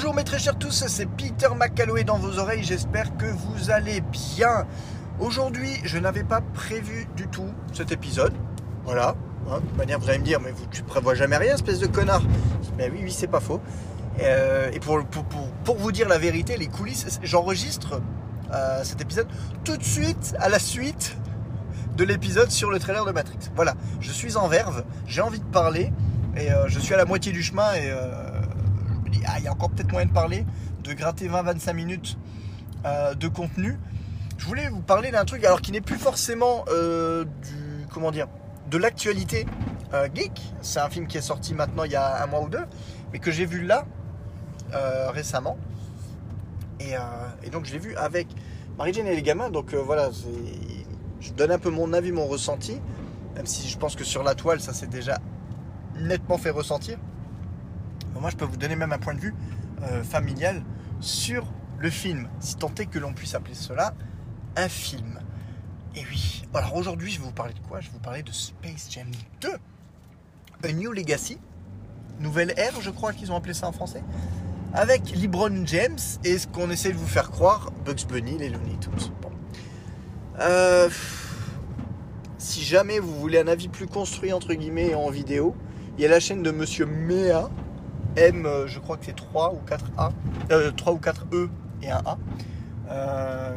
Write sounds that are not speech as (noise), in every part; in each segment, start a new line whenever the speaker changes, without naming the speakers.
Bonjour mes très chers tous, c'est Peter McCalloway dans vos oreilles, j'espère que vous allez bien. Aujourd'hui, je n'avais pas prévu du tout cet épisode. Voilà. Hein, de toute manière, vous allez me dire, mais vous, tu prévois jamais rien, espèce de connard. Mais oui, oui, c'est pas faux. Euh, et pour, pour, pour, vous dire la vérité, les coulisses, j'enregistre euh, cet épisode tout de suite à la suite de l'épisode sur le trailer de Matrix. Voilà, je suis en verve, j'ai envie de parler et euh, je suis à la moitié du chemin et dis, ah, il y a encore peut-être moyen de parler, de gratter 20-25 minutes euh, de contenu. Je voulais vous parler d'un truc, alors qui n'est plus forcément euh, du, comment dire, de l'actualité euh, geek. C'est un film qui est sorti maintenant il y a un mois ou deux, mais que j'ai vu là récemment. Et, donc je l'ai vu avec Marie-Jane et les gamins. Donc voilà, je donne un peu mon avis, mon ressenti, même si je pense que sur la toile, ça s'est déjà nettement fait ressentir. Moi, je peux vous donner même un point de vue euh, familial sur le film, si tant est que l'on puisse appeler cela un film. Et oui, alors aujourd'hui, je vais vous parler de quoi? Je vais vous parler de Space Jam 2, A New Legacy, nouvelle ère, je crois qu'ils ont appelé ça en français, avec LeBron James et ce qu'on essaie de vous faire croire, Bugs Bunny, les Looney Tunes. Euh, si jamais vous voulez un avis plus construit entre guillemets en vidéo, il y a la chaîne de Monsieur Mea, M, euh, je crois que c'est 3 ou 4 A, euh, 3 ou 4 E et un A, euh,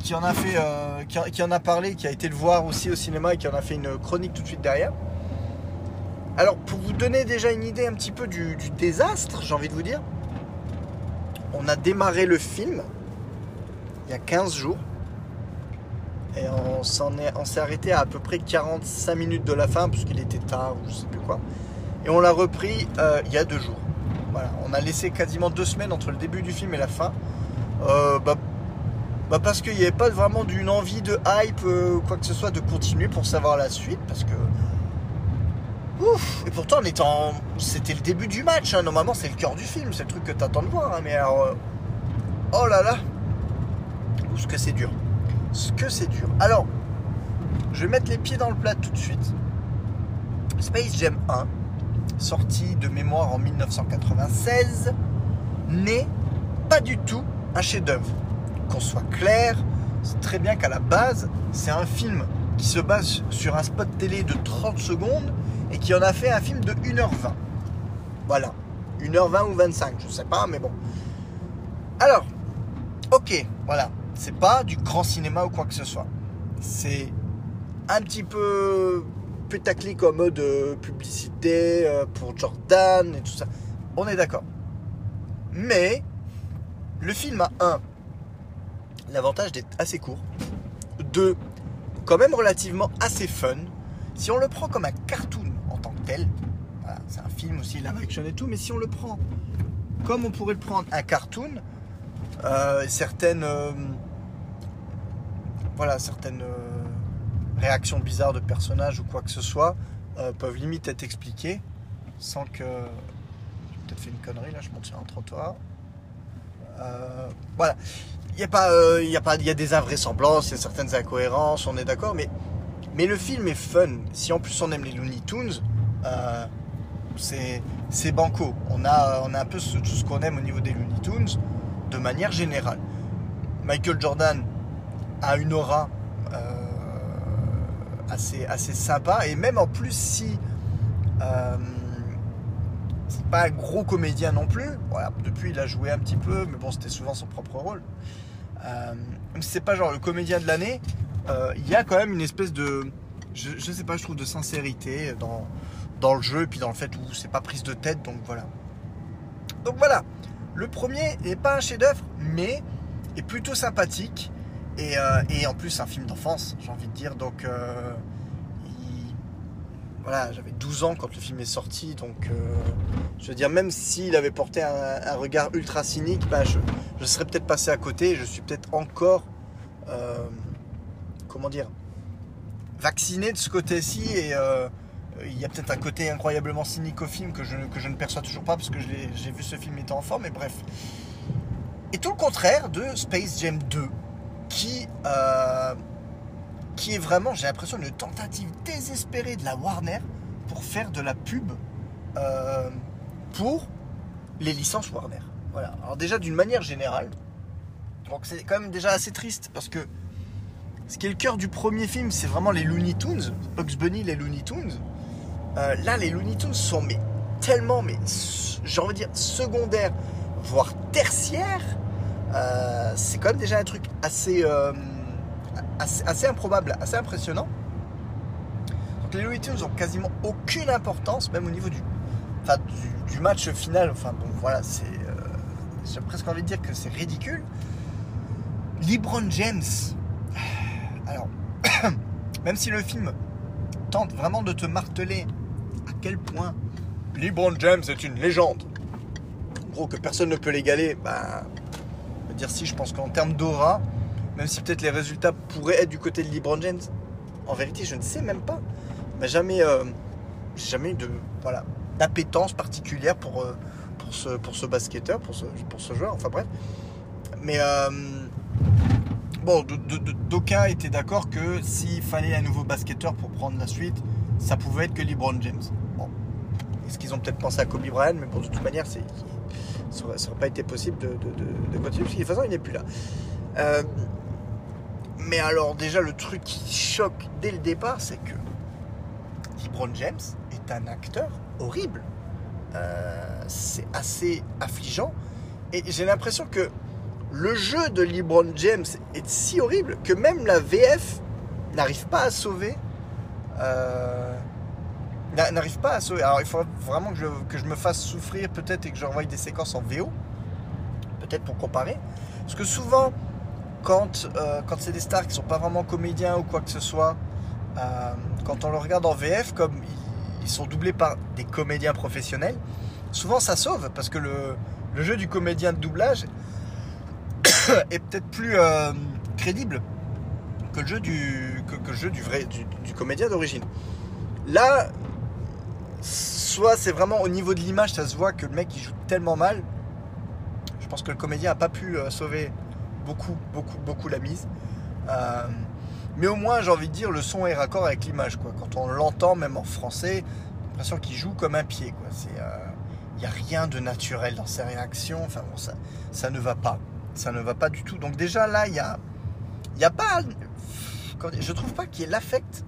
qui, en a fait, euh, qui, en- a parlé, qui a été le voir aussi au cinéma et qui en a fait une chronique tout de suite derrière. Alors pour vous donner déjà une idée un petit peu du, désastre, j'ai envie de vous dire, on a démarré le film il y a 15 jours. Et on s'en est, s'est arrêté à à peu près 45 minutes de la fin, parce qu'il était tard ou je sais plus quoi. On l'a repris euh, il y a deux jours. On a laissé quasiment deux semaines entre le début du film et la fin. Euh, bah, bah parce qu'il n'y avait pas vraiment d'une envie de hype, euh, quoi que ce soit, de continuer pour savoir la suite, parce que. Et pourtant, on était en... c'était le début du match. hein. Normalement, c'est le cœur du film, c'est le truc que t'attends de voir. hein. Mais alors. Oh là là ce que c'est dur. Ce que c'est dur. Alors, je vais mettre les pieds dans le plat tout de suite. Space Jam 1, sorti de mémoire en 1996, n'est pas du tout un chef-d'œuvre. Qu'on soit clair, c'est très bien qu'à la base, c'est un film qui se base sur un spot télé de 30 secondes et qui en a fait un film de 1h20. Voilà. 1h20 ou 25, je sais pas, mais bon. Alors, ok, voilà. C'est pas du grand cinéma ou quoi que ce soit. C'est un petit peu putaclic en mode euh, publicité euh, pour Jordan et tout ça. On est d'accord. Mais le film a un l'avantage d'être assez court, deux quand même relativement assez fun. Si on le prend comme un cartoon en tant que tel, c'est un film aussi live et tout, mais si on le prend comme on pourrait le prendre un cartoon, euh, certaines voilà certaines réactions bizarres de personnages ou quoi que ce soit euh, peuvent limite être expliquées sans que j'ai peut-être fait une connerie là je monte sur un trottoir. Euh, voilà. Il y a pas euh, il y a y a des invraisemblances il y a certaines incohérences on est d'accord mais mais le film est fun. Si en plus on aime les Looney Tunes c'est c'est banco. On a on a un peu tout ce qu'on aime au niveau des Looney Tunes de manière générale. Michael Jordan a une aura assez, assez sympa. Et même en plus, si euh, c'est pas un gros comédien non plus, voilà, depuis il a joué un petit peu, mais bon, c'était souvent son propre rôle. Euh, même si c'est pas genre le comédien de l'année, euh, il y a quand même une espèce de, je, sais pas, je trouve de sincérité dans, dans le jeu et puis dans le fait où c'est pas prise de tête, donc voilà. Donc voilà, le premier n'est pas un chef-d'œuvre, mais est plutôt sympathique. Et, euh, et en plus, un film d'enfance, j'ai envie de dire. Donc, euh, il- voilà, j'avais 12 ans quand le film est sorti. Donc, euh, je veux dire, même s'il avait porté un, regard ultra cynique, bah, je, serais peut-être passé à côté. Je suis peut-être encore, comment dire, vacciné de ce côté-ci. Et il y a peut-être un côté incroyablement cynique au film que je, que je ne perçois toujours pas parce que j'ai vu ce film étant enfant. Mais bref. Et tout le contraire de Space Jam 2 qui, euh, qui est vraiment, j'ai l'impression, une tentative désespérée de la Warner pour faire de la pub euh, pour les licences Warner. Alors déjà d'une manière générale, donc c'est quand même déjà assez triste parce que ce qui est le cœur du premier film, c'est vraiment les Looney Tunes, Bugs Bunny, les Looney Tunes. Euh, là, les Looney Tunes sont mais tellement, mais j'ai envie dire secondaires, voire tertiaires. Euh, c'est quand même déjà un truc assez, euh, assez, improbable, assez impressionnant. Les Looney Tunes ont quasiment aucune importance, même au niveau du, match final. Enfin bon, voilà, c'est, j'ai presque envie de dire que c'est ridicule. LeBron James, alors, (coughs) même si le film tente vraiment de te marteler à quel point LeBron James est une légende, en gros que personne ne peut l'égaler, bah, dire si, je pense qu'en termes d'aura, même si peut-être les résultats pourraient être du côté de LeBron James, en vérité, je ne sais même pas. Mais jamais, euh, jamais de voilà d'appétence particulière pour, euh, pour, ce, pour ce basketteur, pour ce, pour ce joueur, enfin bref. Mais euh, bon, d'aucuns étaient d'accord que s'il fallait un nouveau basketteur pour prendre la suite, ça pouvait être que LeBron James. Bon. Est-ce qu'ils ont peut-être pensé à Kobe Bryant Mais bon, de toute manière, ça n'aurait pas été possible de, continuer, parce que de toute façon, il n'est plus là. Euh, mais alors, déjà, le truc qui choque dès le départ, c'est que LeBron James est un acteur horrible. Euh, c'est assez affligeant. Et j'ai l'impression que le jeu de LeBron James est si horrible que même la VF n'arrive pas à sauver. Euh, n'arrive pas à sauver. Alors il faut vraiment que je, me fasse souffrir peut-être et que je revoie des séquences en VO. Peut-être pour comparer. Parce que souvent, quand, euh, quand c'est des stars qui sont pas vraiment comédiens ou quoi que ce soit, euh, quand on le regarde en VF, comme ils, sont doublés par des comédiens professionnels, souvent ça sauve parce que le, le jeu du comédien de doublage (coughs) est peut-être plus euh, crédible que le jeu du, que, le jeu du vrai du, comédien d'origine. Là, soit c'est vraiment au niveau de l'image, ça se voit que le mec il joue tellement mal. Je pense que le comédien a pas pu euh, sauver beaucoup, beaucoup, beaucoup la mise. Euh, mais au moins, j'ai envie de dire, le son est raccord avec l'image. Quoi. Quand on l'entend, même en français, l'impression qu'il joue comme un pied. Il n'y a rien de naturel dans ses réactions. Ça, ne va pas ça ne va pas du tout. Donc déjà là, il y a, y a pas, je trouve pas qu'il y ait l'affect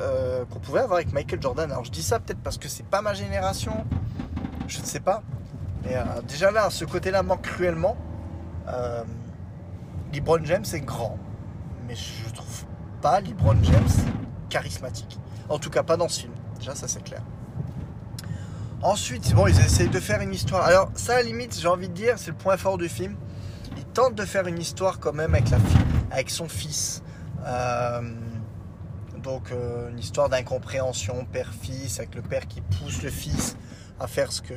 euh, qu'on pouvait avoir avec Michael Jordan. Alors je dis ça peut-être parce que c'est pas ma génération, je ne sais pas. Mais euh, déjà là, ce côté-là manque cruellement. Euh, LeBron James est grand, mais je trouve pas LeBron James charismatique. En tout cas, pas dans ce film. Déjà, ça c'est clair. Ensuite, bon, ils essayent de faire une histoire. Alors, ça, à la limite, j'ai envie de dire, c'est le point fort du film. Ils tentent de faire une histoire quand même avec, la fille, avec son fils. Euh, donc, euh, une histoire d'incompréhension père-fils, avec le père qui pousse le fils à faire ce que,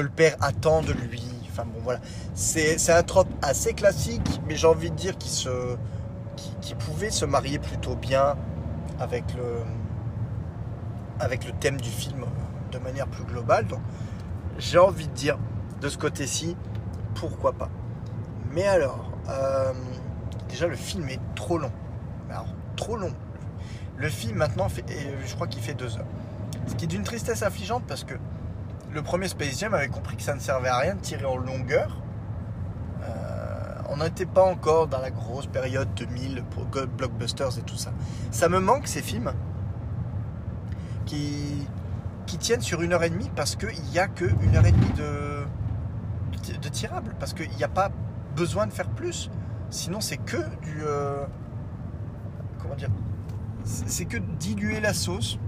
le père attend de lui. Enfin, bon, voilà. C'est un trope assez classique, mais j'ai envie de dire qu'il se, pouvait se marier plutôt bien avec le, thème du film de manière plus globale. Donc, j'ai envie de dire, de ce côté-ci, pourquoi pas. Mais alors, euh, déjà, le film est trop long. Alors, trop long. Le film, maintenant, fait, je crois qu'il fait deux heures. Ce qui est d'une tristesse affligeante parce que le premier Space Jam avait compris que ça ne servait à rien de tirer en longueur. Euh, on n'était pas encore dans la grosse période 2000 pour blockbusters et tout ça. Ça me manque ces films qui, tiennent sur une heure et demie parce qu'il n'y a que une heure et demie de, de, tirable. Parce qu'il n'y a pas besoin de faire plus. Sinon, c'est que du. Euh, comment dire C'est que diluer la sauce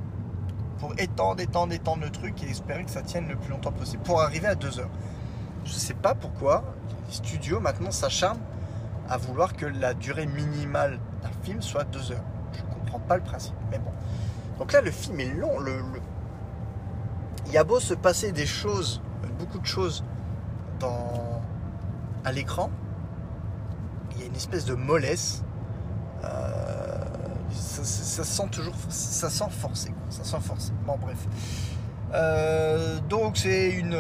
pour étendre, étendre, étendre le truc et espérer que ça tienne le plus longtemps possible pour arriver à deux heures. Je ne sais pas pourquoi les studios maintenant s'acharnent à vouloir que la durée minimale d'un film soit deux heures. Je ne comprends pas le principe, mais bon. Donc là, le film est long. il y a beau se passer des choses, beaucoup de choses à l'écran, il y a une espèce de mollesse. Euh, ça, sent toujours, ça sent forcé, ça sent forcé. Bon bref. Euh, donc c'est une,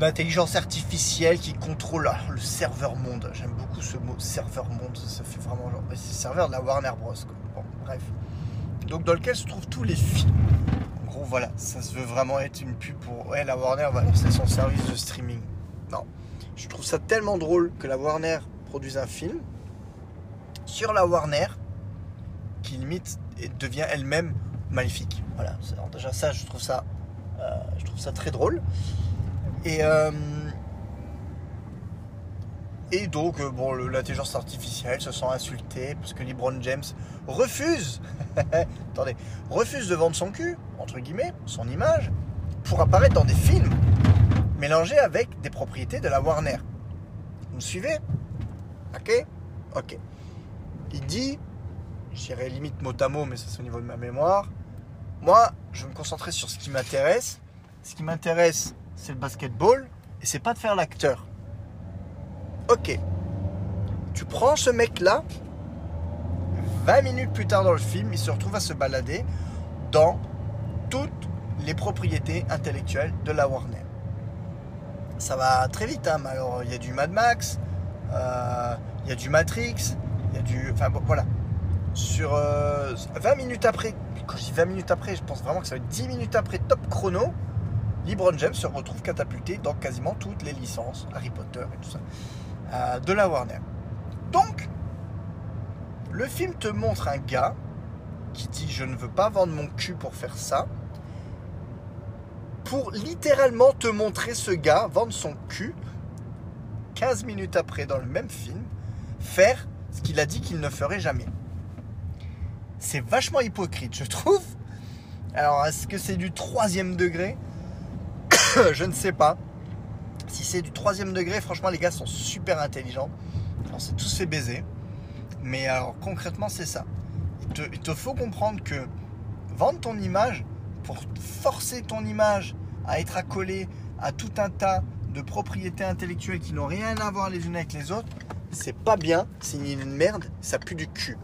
intelligence artificielle qui contrôle le serveur monde. J'aime beaucoup ce mot serveur monde. Ça fait vraiment genre, c'est le serveur de la Warner Bros. Bon bref. Donc dans lequel se trouvent tous les films gros, voilà, ça se veut vraiment être une pub pour. Ouais, la Warner va lancer son service de streaming. Non. Je trouve ça tellement drôle que la Warner produise un film sur la Warner qui limite et devient elle-même maléfique. Voilà, déjà ça, je trouve ça, euh, je trouve ça très drôle. Et, euh, et donc, euh, bon, l'intelligence artificielle se sent insultée parce que LeBron James refuse, (laughs) attendez, refuse de vendre son cul, entre guillemets, son image, pour apparaître dans des films mélangés avec des propriétés de la Warner. Vous me suivez? Ok? Ok. Il dit, je dirais limite mot à mot, mais ça c'est au niveau de ma mémoire, moi, je vais me concentrer sur ce qui m'intéresse. Ce qui m'intéresse, c'est le basketball, et c'est pas de faire l'acteur. Ok. Tu prends ce mec-là, 20 minutes plus tard dans le film, il se retrouve à se balader dans toutes les propriétés intellectuelles de la Warner. Ça va très vite, hein, alors il y a du Mad Max, euh, il y a du Matrix, il y a du. Enfin bon, voilà. Sur 20 euh, minutes après, quand je dis 20 minutes après, je pense vraiment que ça va être 10 minutes après top chrono, LeBron James se retrouve catapulté dans quasiment toutes les licences, Harry Potter et tout ça, euh, de la Warner. Donc, le film te montre un gars qui dit je ne veux pas vendre mon cul pour faire ça, pour littéralement te montrer ce gars vendre son cul 15 minutes après dans le même film, faire ce qu'il a dit qu'il ne ferait jamais. C'est vachement hypocrite, je trouve. Alors, est-ce que c'est du troisième degré? (coughs) Je ne sais pas. Si c'est du troisième degré, franchement, les gars sont super intelligents. On s'est tous fait baiser. Mais alors, concrètement, c'est ça. Il te, faut comprendre que vendre ton image pour forcer ton image à être accolée à tout un tas de propriétés intellectuelles qui n'ont rien à voir les unes avec les autres, c'est pas bien, c'est une merde, ça pue du cul.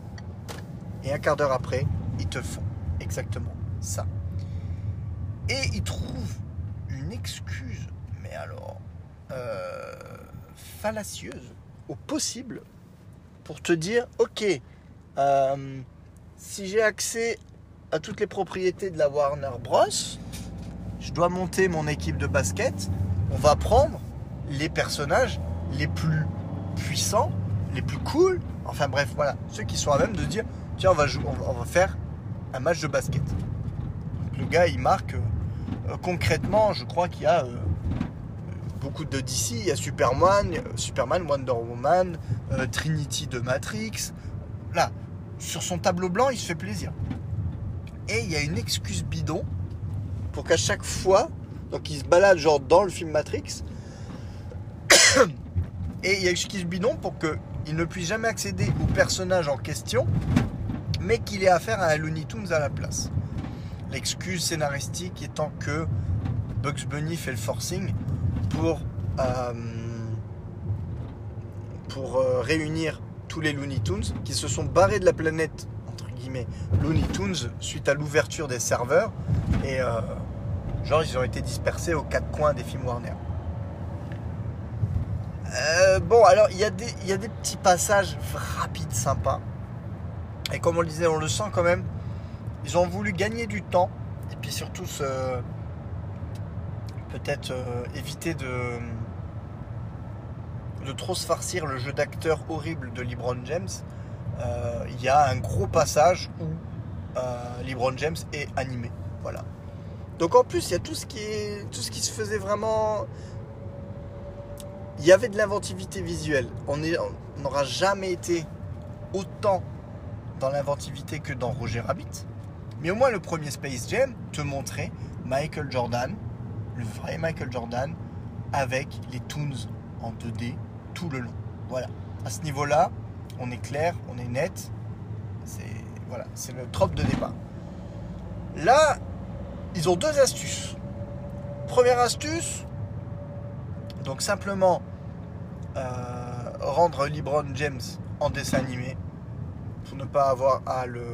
Et un quart d'heure après, ils te font exactement ça. Et ils trouvent une excuse, mais alors euh, fallacieuse au possible, pour te dire, ok, euh, si j'ai accès à toutes les propriétés de la Warner Bros, je dois monter mon équipe de basket, on va prendre les personnages les plus puissants, les plus cool, enfin bref, voilà, ceux qui sont à même de dire, tiens, on va, faire un match de basket. le gars, il marque euh, concrètement, je crois qu'il y a euh, beaucoup de DC. Il y a Superman, Superman Wonder Woman, euh, Trinity de Matrix. Là, sur son tableau blanc, il se fait plaisir. Et il y a une excuse bidon pour qu'à chaque fois, donc il se balade genre dans le film Matrix, (coughs) et il y a une excuse bidon pour qu'il ne puisse jamais accéder au personnage en question mais qu'il ait affaire à un Looney Tunes à la place. L'excuse scénaristique étant que Bugs Bunny fait le forcing pour, euh, euh, réunir tous les Looney Tunes qui se sont barrés de la planète, entre guillemets, Looney Tunes, suite à l'ouverture des serveurs. Et euh, genre, ils ont été dispersés aux quatre coins des films Warner. bon, alors, il y, y, a des petits passages rapides, sympas. Et comme on le disait, on le sent quand même. Ils ont voulu gagner du temps et puis surtout peut-être euh, éviter de, de trop se farcir le jeu d'acteur horrible de LeBron James. Euh, il y a un gros passage où euh, LeBron James est animé. Voilà. Donc en plus, il y a tout ce qui, est, tout ce qui se faisait vraiment. Il y avait de l'inventivité visuelle. On n'aura jamais été autant dans l'inventivité que dans Roger Rabbit. Mais au moins le premier Space Jam te montrait Michael Jordan, le vrai Michael Jordan, avec les Toons en 2D tout le long. Voilà. À ce niveau-là, on est clair, on est net. C'est voilà, c'est le trope de départ. Là, ils ont deux astuces. Première astuce, donc simplement euh, rendre LeBron James en dessin animé ne pas avoir à le.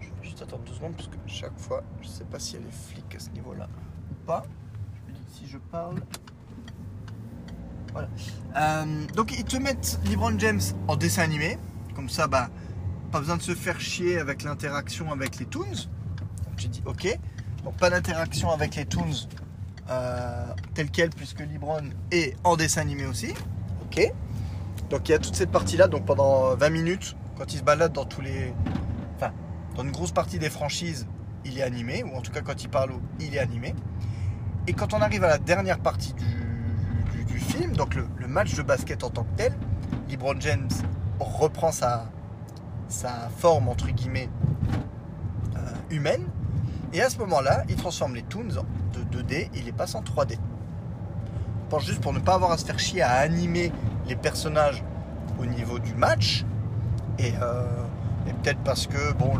Je vais juste attendre deux secondes parce que chaque fois, je sais pas s'il y a les à ce niveau-là ou pas. Je me si je parle. Voilà. Euh, donc, ils te mettent LeBron James en dessin animé. Comme ça, bah, pas besoin de se faire chier avec l'interaction avec les Toons. Donc, j'ai dit OK. Pas d'interaction avec les toons euh, tels quels puisque Libron est en dessin animé aussi. Ok. Donc il y a toute cette partie là. Donc pendant 20 minutes, quand il se balade dans tous les, enfin dans une grosse partie des franchises, il est animé ou en tout cas quand il parle, il est animé. Et quand on arrive à la dernière partie du, film, donc le, match de basket en tant que tel, LeBron James reprend sa, sa forme entre guillemets euh, humaine. Et à ce moment-là, il transforme les toons de 2D et il les passe en 3D. Je pense juste pour ne pas avoir à se faire chier à animer les personnages au niveau du match. Et, euh, peut-être parce que bon,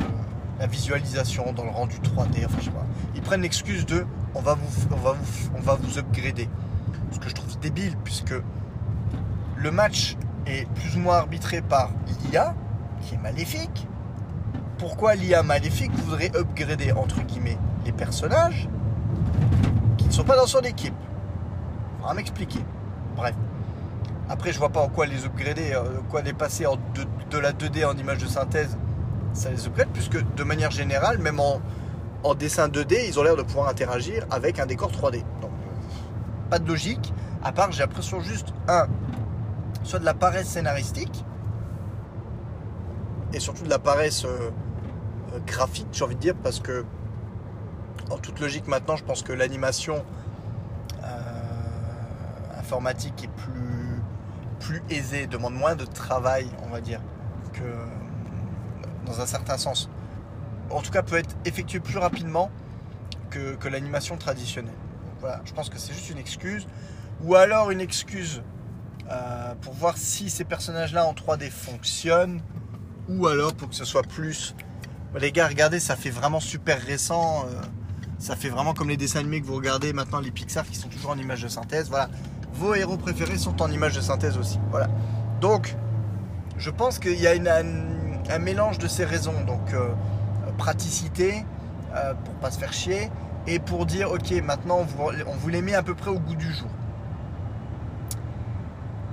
la visualisation dans le rendu 3D, enfin. Ils prennent l'excuse de on va vous, on va vous, on va vous upgrader. Ce que je trouve débile puisque le match est plus ou moins arbitré par l'IA qui est maléfique. Pourquoi l'IA maléfique voudrait upgrader entre guillemets les personnages qui ne sont pas dans son équipe? Faudra m'expliquer. Bref. Après, je vois pas en quoi les upgrader, euh, quoi les passer en de, la 2D en image de synthèse, ça les upgrade, puisque de manière générale, même en, en dessin 2D, ils ont l'air de pouvoir interagir avec un décor 3D. Donc, pas de logique, à part j'ai l'impression juste, un, soit de la paresse scénaristique, et surtout de la paresse euh, euh, graphique, j'ai envie de dire, parce que, en toute logique maintenant, je pense que l'animation euh, informatique est plus, plus aisée, demande moins de travail, on va dire, que dans un certain sens en tout cas peut être effectué plus rapidement que, l'animation traditionnelle. voilà, je pense que c'est juste une excuse. Ou alors une excuse euh, pour voir si ces personnages-là en 3D fonctionnent. Ou alors pour que ce soit plus... Les gars, regardez, ça fait vraiment super récent. Euh, ça fait vraiment comme les dessins animés que vous regardez maintenant, les Pixar qui sont toujours en image de synthèse. Voilà. Vos héros préférés sont en image de synthèse aussi. Voilà. Donc, je pense qu'il y a un, mélange de ces raisons. Donc, euh, praticité, euh, pour pas se faire chier, et pour dire ok maintenant on vous, les met à peu près au goût du jour.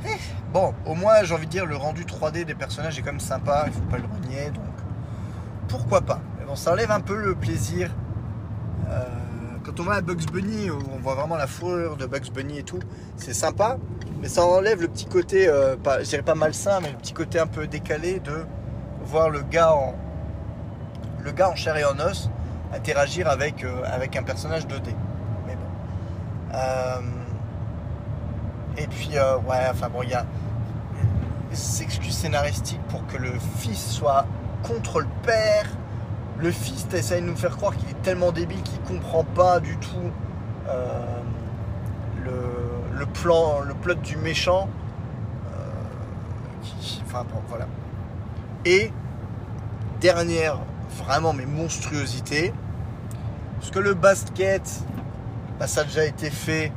Eh, bon, au moins j'ai envie de dire le rendu 3D des personnages est quand même sympa, il faut pas le renier, donc pourquoi pas. Mais bon, ça enlève un peu le plaisir. Euh, quand on voit à Bugs Bunny, où on voit vraiment la fourrure de Bugs Bunny et tout, c'est sympa, mais ça enlève le petit côté, euh, pas, je dirais pas malsain, mais le petit côté un peu décalé de voir le gars en, le gars en chair et en os interagir avec, euh, avec un personnage 2D. Mais bon. Euh, et puis, ouais, enfin bon, il y a des excuses scénaristiques pour que le fils soit contre le père. Le fils essaye de nous faire croire qu'il est tellement débile qu'il comprend pas du tout le, plan, le plot du méchant. enfin bon, voilà. Et dernière vraiment mes monstruosités. Parce que le basket, bah, ça a déjà été fait.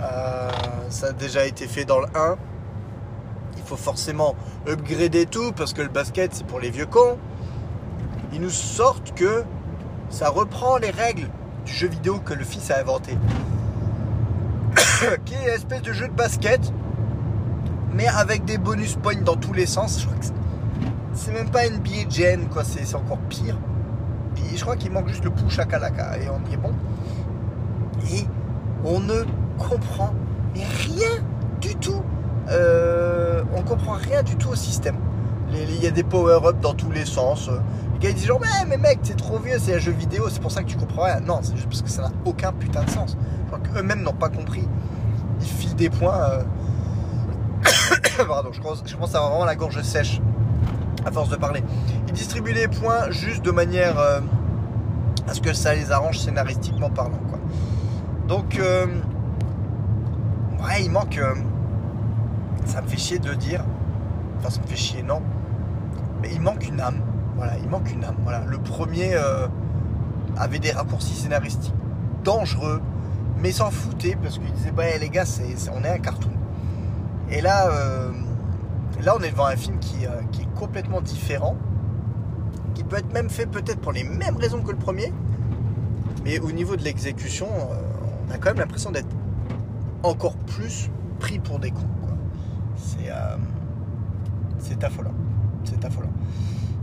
Euh, ça a déjà été fait dans le 1. Il faut forcément upgrader tout parce que le basket c'est pour les vieux cons. Ils nous sortent que ça reprend les règles du jeu vidéo que le fils a inventé. (coughs) qui est une espèce de jeu de basket, mais avec des bonus points dans tous les sens. Je crois que c'est même pas NBA Gen, quoi, c'est encore pire. Je crois qu'il manque juste le push à Kalaka et on y est bon. Et on ne comprend rien du tout. Euh, on comprend rien du tout au système. Il y a des power-up dans tous les sens. Les gars genre mais, mec c'est trop vieux, c'est un jeu vidéo, c'est pour ça que tu comprends rien. Non, c'est juste parce que ça n'a aucun putain de sens. Qu'eux-mêmes n'ont pas compris. Ils filent des points. Euh. (coughs) Pardon, je commence, je à avoir vraiment la gorge sèche à force de parler. Ils distribuent les points juste de manière euh, à ce que ça les arrange scénaristiquement parlant. Quoi. Donc, euh, ouais, il manque. Euh, ça me fait chier de le dire. Enfin, ça me fait chier, non. Mais il manque une âme. Voilà, il manque une âme. Voilà. Le premier avait des raccourcis scénaristiques dangereux, mais s'en foutait parce qu'il disait, bah les gars, c'est, on est un cartoon. Et là, là, on est devant un film qui, qui est complètement différent, qui peut être même fait peut-être pour les mêmes raisons que le premier, mais au niveau de l'exécution, euh, on a quand même l'impression d'être encore plus pris pour des cons. C'est euh, c'est affolant, c'est affolant.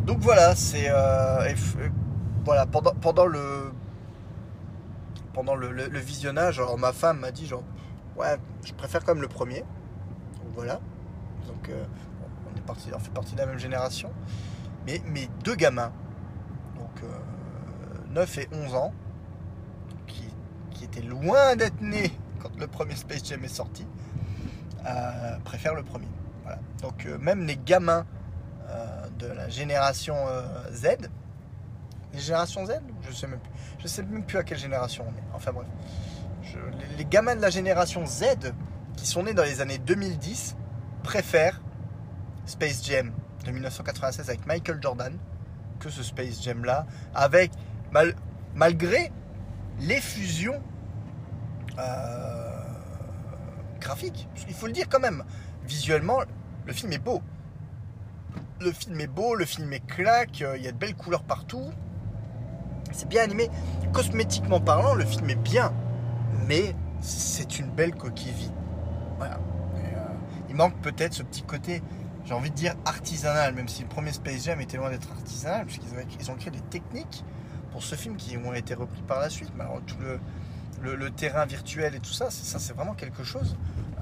Donc voilà, c'est euh, voilà pendant le pendant le, visionnage, alors ma femme m'a dit genre, ouais, je préfère quand même le premier. Donc voilà. Donc euh, on, fait partie de la même génération. Mais mes deux gamins, donc euh, 9 et 11 ans, qui, étaient loin d'être nés quand le premier Space Jam est sorti, euh, préfèrent le premier. Donc euh, même les gamins euh, de la génération euh, Z, les générations Z, je sais même plus, je sais même plus à quelle génération on est. Enfin bref, les gamins de la génération Z qui sont nés dans les années 2010 préfèrent Space Jam de 1996 avec Michael Jordan que ce Space Jam là, avec mal- malgré l'effusion euh, graphique. Il faut le dire quand même. Visuellement, le film est beau. Le film est beau, le film est claque, euh, il y a de belles couleurs partout. C'est bien animé. Cosmétiquement parlant, le film est bien. Mais c'est une belle coquille vide. Voilà. Euh, il manque peut-être ce petit côté, j'ai envie de dire artisanal, même si le premier Space Jam était loin d'être artisanal, puisqu'ils ont créé des techniques pour ce film qui ont été repris par la suite. Mais alors, tout le, le, terrain virtuel et tout ça, ça c'est vraiment quelque chose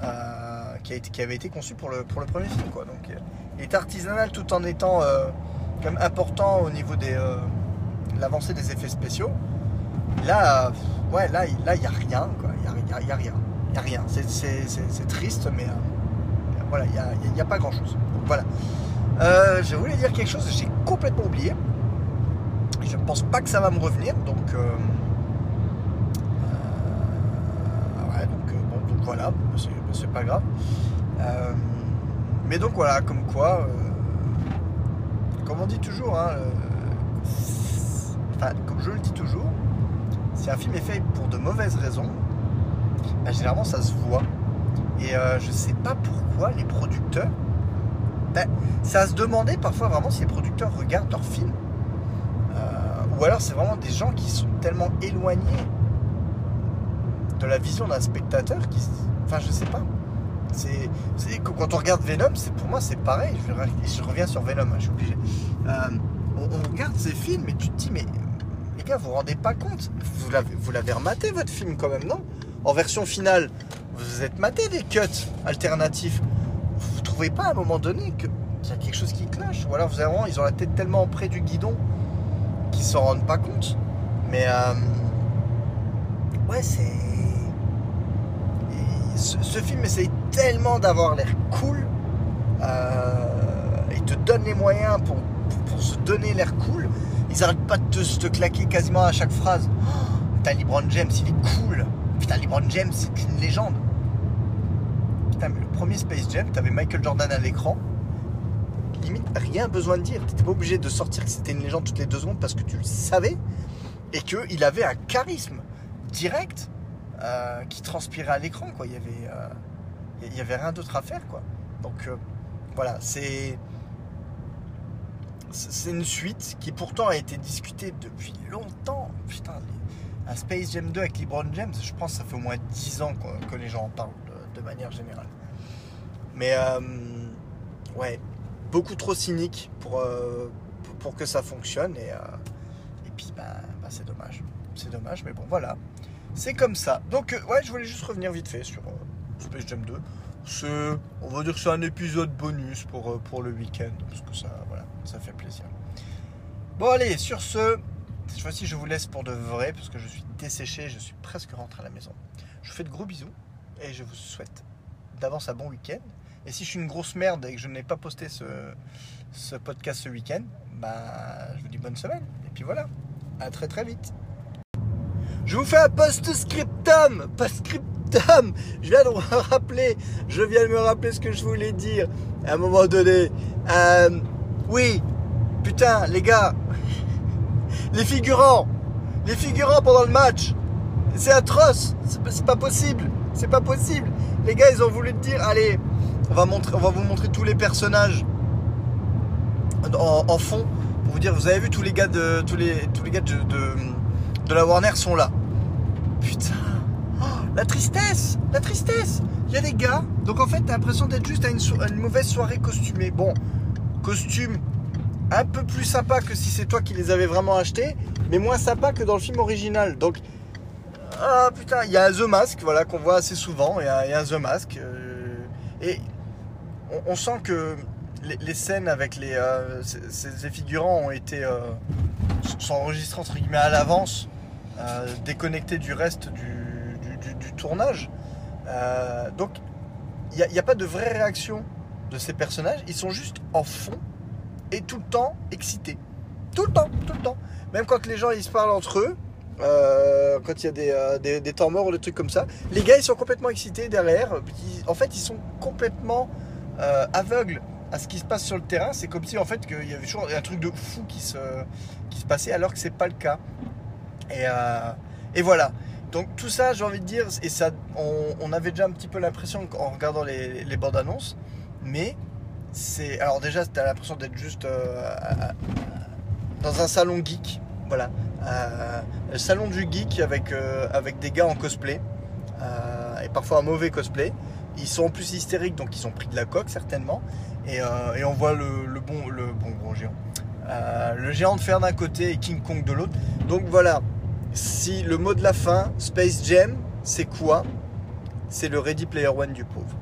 euh, qui, avait été conçu pour le, premier film. Quoi. Donc, euh, il est artisanal tout en étant euh, quand même important au niveau des, euh, de l'avancée des effets spéciaux. Là, euh, ouais, là, il là, n'y a rien. Il n'y a, y a- y a rien. N'y a rien. C'est, triste, mais euh, voilà, il n'y a, y y pas grand-chose. Voilà. Euh, je voulais dire quelque chose, j'ai complètement oublié. Je pense pas que ça va me revenir, donc... euh, euh, euh, voilà, c'est pas grave. Euh, mais donc voilà, comme quoi, euh, comme on dit toujours, hein, euh, enfin, comme je le dis toujours, si un film est fait pour de mauvaises raisons, bah, généralement ça se voit. Et je sais pas pourquoi les producteurs, ben, c'est à se demander parfois vraiment si les producteurs regardent leurs films. Ou alors c'est vraiment des gens qui sont tellement éloignés de la vision d'un spectateur qui. Enfin, je sais pas. C'est, quand on regarde Venom, c'est pour moi c'est pareil. Je, re- je reviens sur Venom, hein, je suis obligé. Euh, on, regarde ces films et tu te dis mais les gars, vous vous rendez pas compte Vous l'avez, vous l'avez rematé votre film quand même, non? En version finale, vous êtes maté des cuts alternatifs. Vous trouvez pas à un moment donné qu'il y a quelque chose qui cloche? Ou alors vraiment, ils ont la tête tellement près du guidon qu'ils s'en rendent pas compte. Mais euh, ouais, c'est ce, film essaye tellement d'avoir l'air cool. Euh, il te donne les moyens pour, se donner l'air cool. Ils arrêtent pas de te, te claquer quasiment à chaque phrase. Oh, putain, LeBron James, il est cool. Putain, LeBron James, c'est une légende. Putain, mais le premier Space Jam, t'avais Michael Jordan à l'écran. Limite, rien besoin de dire. T'étais pas obligé de sortir que c'était une légende toutes les deux secondes parce que tu le savais et qu'il avait un charisme direct euh, qui transpirait à l'écran. Quoi. Il y avait, euh, il y avait rien d'autre à faire. Quoi. Donc euh, voilà, c'est c'est une suite qui pourtant a été discutée depuis longtemps. Putain, les- un Space Jam 2 avec LeBron James, je pense que ça fait au moins 10 ans que les gens en parlent de, manière générale. Mais ouais, beaucoup trop cynique pour, pour, que ça fonctionne. Et, et puis, bah, bah, c'est dommage. C'est dommage, mais bon, voilà. C'est comme ça. Donc, euh, ouais, je voulais juste revenir vite fait sur euh, Space Jam 2. C'est, on va dire que c'est un épisode bonus pour, euh, pour le week-end, parce que ça, voilà, ça fait plaisir. Bon, allez, sur ce, cette fois-ci, je vous laisse pour de vrai, parce que je suis desséché, je suis presque rentré à la maison. Je vous fais de gros bisous, et je vous souhaite d'avance un bon week-end. Et si je suis une grosse merde et que je n'ai pas posté ce, ce podcast ce week-end, bah, je vous dis bonne semaine. Et puis voilà, à très très vite. Je vous fais un post-scriptum Post-scriptum Je viens de me rappeler, je viens de me rappeler ce que je voulais dire à un moment donné. Euh, oui, putain, les gars, (laughs) les figurants, les figurants pendant le match, c'est atroce, c'est pas- possible, c'est pas possible. Les gars, ils ont voulu dire, allez, on va, montrer, on va vous montrer tous les personnages en, fond pour vous dire, vous avez vu tous les gars de tous les tous les gars de, de la Warner sont là. Putain, Oh, la tristesse, la tristesse. Il y a des gars, donc en fait, t'as l'impression d'être juste à une, mauvaise soirée costumée. Bon, costume un peu plus sympa que si c'est toi qui les avais vraiment achetés, mais moins sympa que dans le film original. Donc Ah putain, il y a The Mask, voilà, qu'on voit assez souvent. Il a The Mask. euh, et on, sent que les, scènes avec les, euh, ces, figurants ont été euh, sont enregistrées entre guillemets à l'avance, déconnectées du reste du, tournage. Euh, donc il n'y a, pas de vraie réaction de ces personnages. Ils sont juste en fond et tout le temps excités. Tout le temps, tout le temps. Même quand les gens ils se parlent entre eux, euh, quand il y a des, euh, des, des temps morts ou des trucs comme ça, les gars ils sont complètement excités derrière. En fait, ils sont complètement aveugles à ce qui se passe sur le terrain. C'est comme si en fait qu'il y avait toujours un truc de fou qui se, qui se passait alors que c'est pas le cas. Et, euh, et voilà. Donc tout ça, j'ai envie de dire, et ça, on, avait déjà un petit peu l'impression en regardant les, bandes annonces, mais c'est, alors déjà, t'as l'impression d'être juste euh, dans un salon geek, voilà, Euh, salon du geek avec des gars en cosplay et parfois un mauvais cosplay. Ils sont en plus hystériques, donc ils ont pris de la coque certainement, et, on voit le, bon le bon gros géant, le géant de fer d'un côté et King Kong de l'autre. Donc voilà, si le mot de la fin, Space Jam, c'est quoi? C'est le Ready Player One du pauvre.